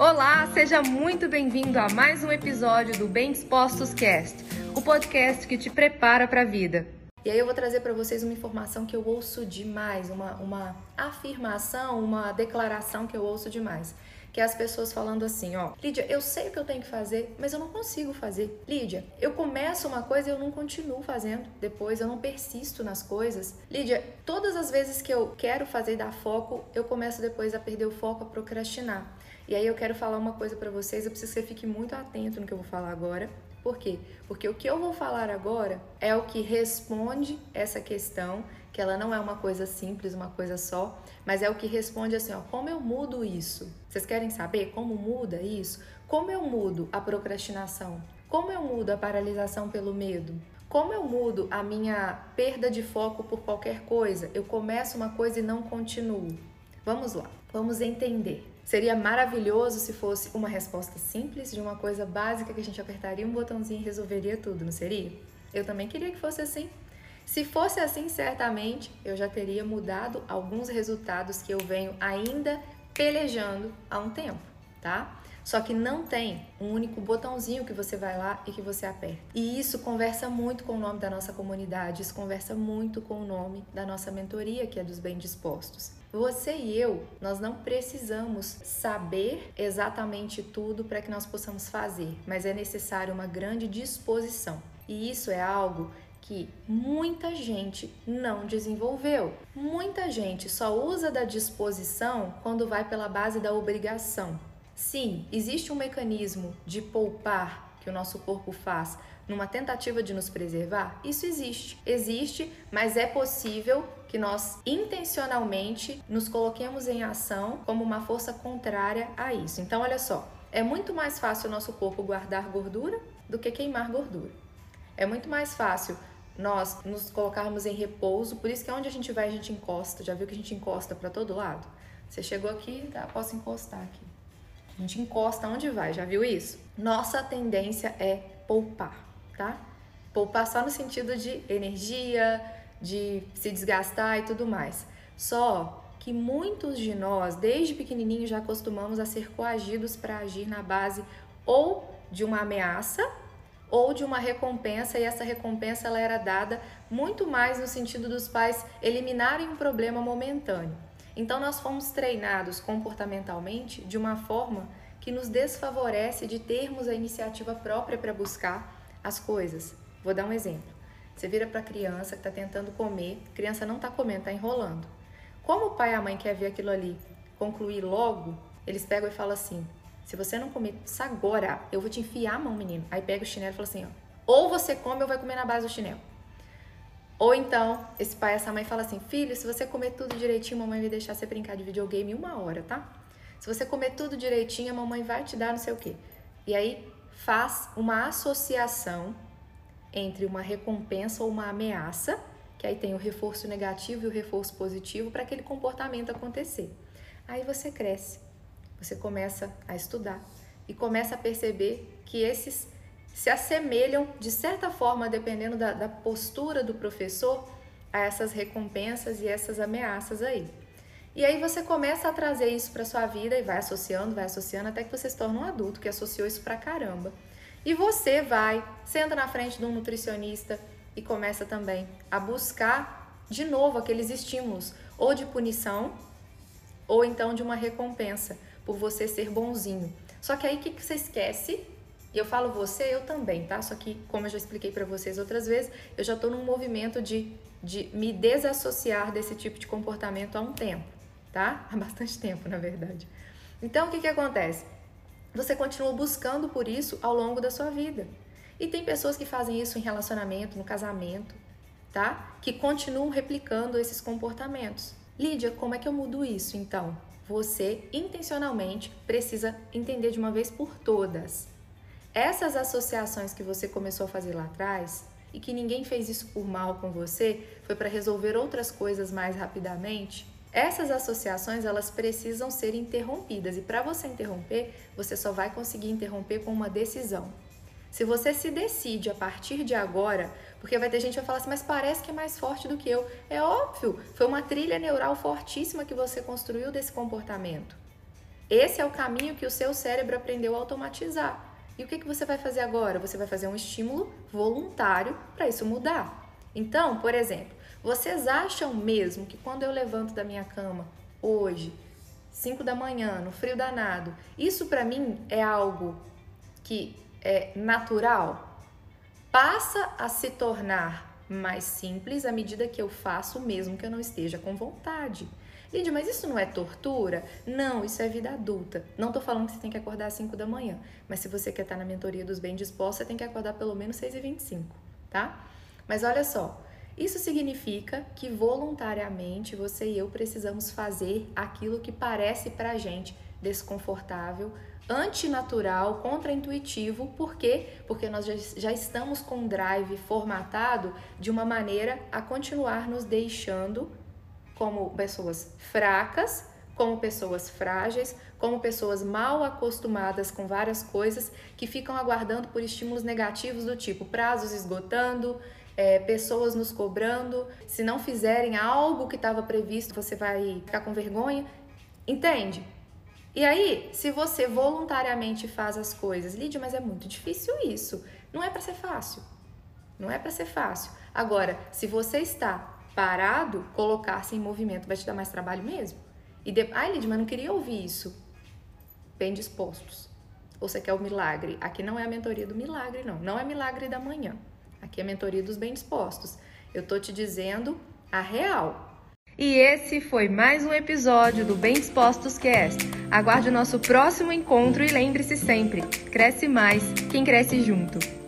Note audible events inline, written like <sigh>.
Olá, seja muito bem-vindo a mais um episódio do Bem Dispostos Cast, o podcast que te prepara para a vida. E aí eu vou trazer para vocês uma informação que eu ouço demais, uma, uma afirmação, uma declaração que eu ouço demais que é as pessoas falando assim, ó, Lídia, eu sei o que eu tenho que fazer, mas eu não consigo fazer. Lídia, eu começo uma coisa e eu não continuo fazendo. Depois eu não persisto nas coisas. Lídia, todas as vezes que eu quero fazer e dar foco, eu começo depois a perder o foco, a procrastinar. E aí eu quero falar uma coisa para vocês, eu preciso que você fique muito atento no que eu vou falar agora. Por quê? Porque o que eu vou falar agora é o que responde essa questão, que ela não é uma coisa simples, uma coisa só, mas é o que responde assim, ó, como eu mudo isso? Vocês querem saber como muda isso? Como eu mudo a procrastinação? Como eu mudo a paralisação pelo medo? Como eu mudo a minha perda de foco por qualquer coisa? Eu começo uma coisa e não continuo. Vamos lá, vamos entender. Seria maravilhoso se fosse uma resposta simples de uma coisa básica que a gente apertaria um botãozinho e resolveria tudo, não seria? Eu também queria que fosse assim. Se fosse assim, certamente eu já teria mudado alguns resultados que eu venho ainda pelejando há um tempo, tá? Só que não tem um único botãozinho que você vai lá e que você aperta. E isso conversa muito com o nome da nossa comunidade, isso conversa muito com o nome da nossa mentoria, que é dos bem dispostos. Você e eu, nós não precisamos saber exatamente tudo para que nós possamos fazer, mas é necessário uma grande disposição. E isso é algo que muita gente não desenvolveu. Muita gente só usa da disposição quando vai pela base da obrigação. Sim, existe um mecanismo de poupar que o nosso corpo faz numa tentativa de nos preservar? Isso existe. Existe, mas é possível que nós intencionalmente nos coloquemos em ação como uma força contrária a isso. Então, olha só, é muito mais fácil o nosso corpo guardar gordura do que queimar gordura. É muito mais fácil nós nos colocarmos em repouso, por isso que onde a gente vai a gente encosta. Já viu que a gente encosta para todo lado? Você chegou aqui, tá, posso encostar aqui. A gente encosta onde vai, já viu isso? Nossa tendência é poupar, tá? Poupar só no sentido de energia, de se desgastar e tudo mais. Só que muitos de nós, desde pequenininho, já acostumamos a ser coagidos para agir na base ou de uma ameaça ou de uma recompensa e essa recompensa ela era dada muito mais no sentido dos pais eliminarem um problema momentâneo. Então nós fomos treinados comportamentalmente de uma forma que nos desfavorece de termos a iniciativa própria para buscar as coisas. Vou dar um exemplo. Você vira para a criança que está tentando comer, a criança não está comendo, está enrolando. Como o pai e a mãe quer ver aquilo ali concluir logo, eles pegam e falam assim: se você não comer isso agora, eu vou te enfiar a mão, menino. Aí pega o chinelo e fala assim: ó, ou você come ou vai comer na base do chinelo. Ou então, esse pai e essa mãe fala assim: filho, se você comer tudo direitinho, mamãe vai deixar você brincar de videogame uma hora, tá? Se você comer tudo direitinho, a mamãe vai te dar não sei o quê. E aí faz uma associação entre uma recompensa ou uma ameaça, que aí tem o reforço negativo e o reforço positivo para aquele comportamento acontecer. Aí você cresce, você começa a estudar e começa a perceber que esses se assemelham de certa forma, dependendo da, da postura do professor, a essas recompensas e essas ameaças aí. E aí você começa a trazer isso para sua vida e vai associando, vai associando até que você se torna um adulto que associou isso pra caramba. E você vai, senta na frente de um nutricionista e começa também a buscar de novo aqueles estímulos, ou de punição, ou então de uma recompensa por você ser bonzinho. Só que aí o que, você esquece? E eu falo você, eu também, tá? Só que, como eu já expliquei para vocês outras vezes, eu já estou num movimento de, de me desassociar desse tipo de comportamento há um tempo, tá? <laughs> Há bastante tempo, na verdade. Então, o que, que acontece? Você continua buscando por isso ao longo da sua vida. E tem pessoas que fazem isso em relacionamento, no casamento, tá? Que continuam replicando esses comportamentos. Lídia, como é que eu mudo isso então? Você intencionalmente precisa entender de uma vez por todas. Essas associações que você começou a fazer lá atrás e que ninguém fez isso por mal com você, foi para resolver outras coisas mais rapidamente, essas associações elas precisam ser interrompidas e para você interromper, você só vai conseguir interromper com uma decisão. Se você se decide a partir de agora, porque vai ter gente que vai falar assim, mas parece que é mais forte do que eu. É óbvio, foi uma trilha neural fortíssima que você construiu desse comportamento. Esse é o caminho que o seu cérebro aprendeu a automatizar. E o que, que você vai fazer agora? Você vai fazer um estímulo voluntário para isso mudar. Então, por exemplo, vocês acham mesmo que quando eu levanto da minha cama hoje, 5 da manhã, no frio danado, isso para mim é algo que é natural? Passa a se tornar mais simples à medida que eu faço, mesmo que eu não esteja com vontade. Lídia, mas isso não é tortura? Não, isso é vida adulta. Não tô falando que você tem que acordar às 5 da manhã, mas se você quer estar na mentoria dos bem dispostos, você tem que acordar pelo menos 6 e 25, tá? Mas olha só, isso significa que voluntariamente você e eu precisamos fazer aquilo que parece pra gente desconfortável, antinatural, contraintuitivo. Por quê? Porque nós já, estamos com um drive formatado de uma maneira a continuar nos deixando como pessoas fracas, como pessoas frágeis, como pessoas mal acostumadas com várias coisas que ficam aguardando por estímulos negativos do tipo prazos esgotando, é, pessoas nos cobrando. Se não fizerem algo que estava previsto, você vai ficar com vergonha. Entende? E aí, se você voluntariamente faz as coisas, Lídia, mas é muito difícil isso. Não é para ser fácil. Não é para ser fácil. Agora, se você está parado, colocar-se em movimento vai te dar mais trabalho mesmo. E de... ai, Lídia, mas não queria ouvir isso. Bem dispostos. Ou você quer o milagre? Aqui não é a mentoria do milagre, não. Não é milagre da manhã. Aqui é a mentoria dos bem dispostos. Eu tô te dizendo a real. E esse foi mais um episódio do Bem Dispostos Cast. Aguarde o nosso próximo encontro e lembre-se sempre: cresce mais quem cresce junto.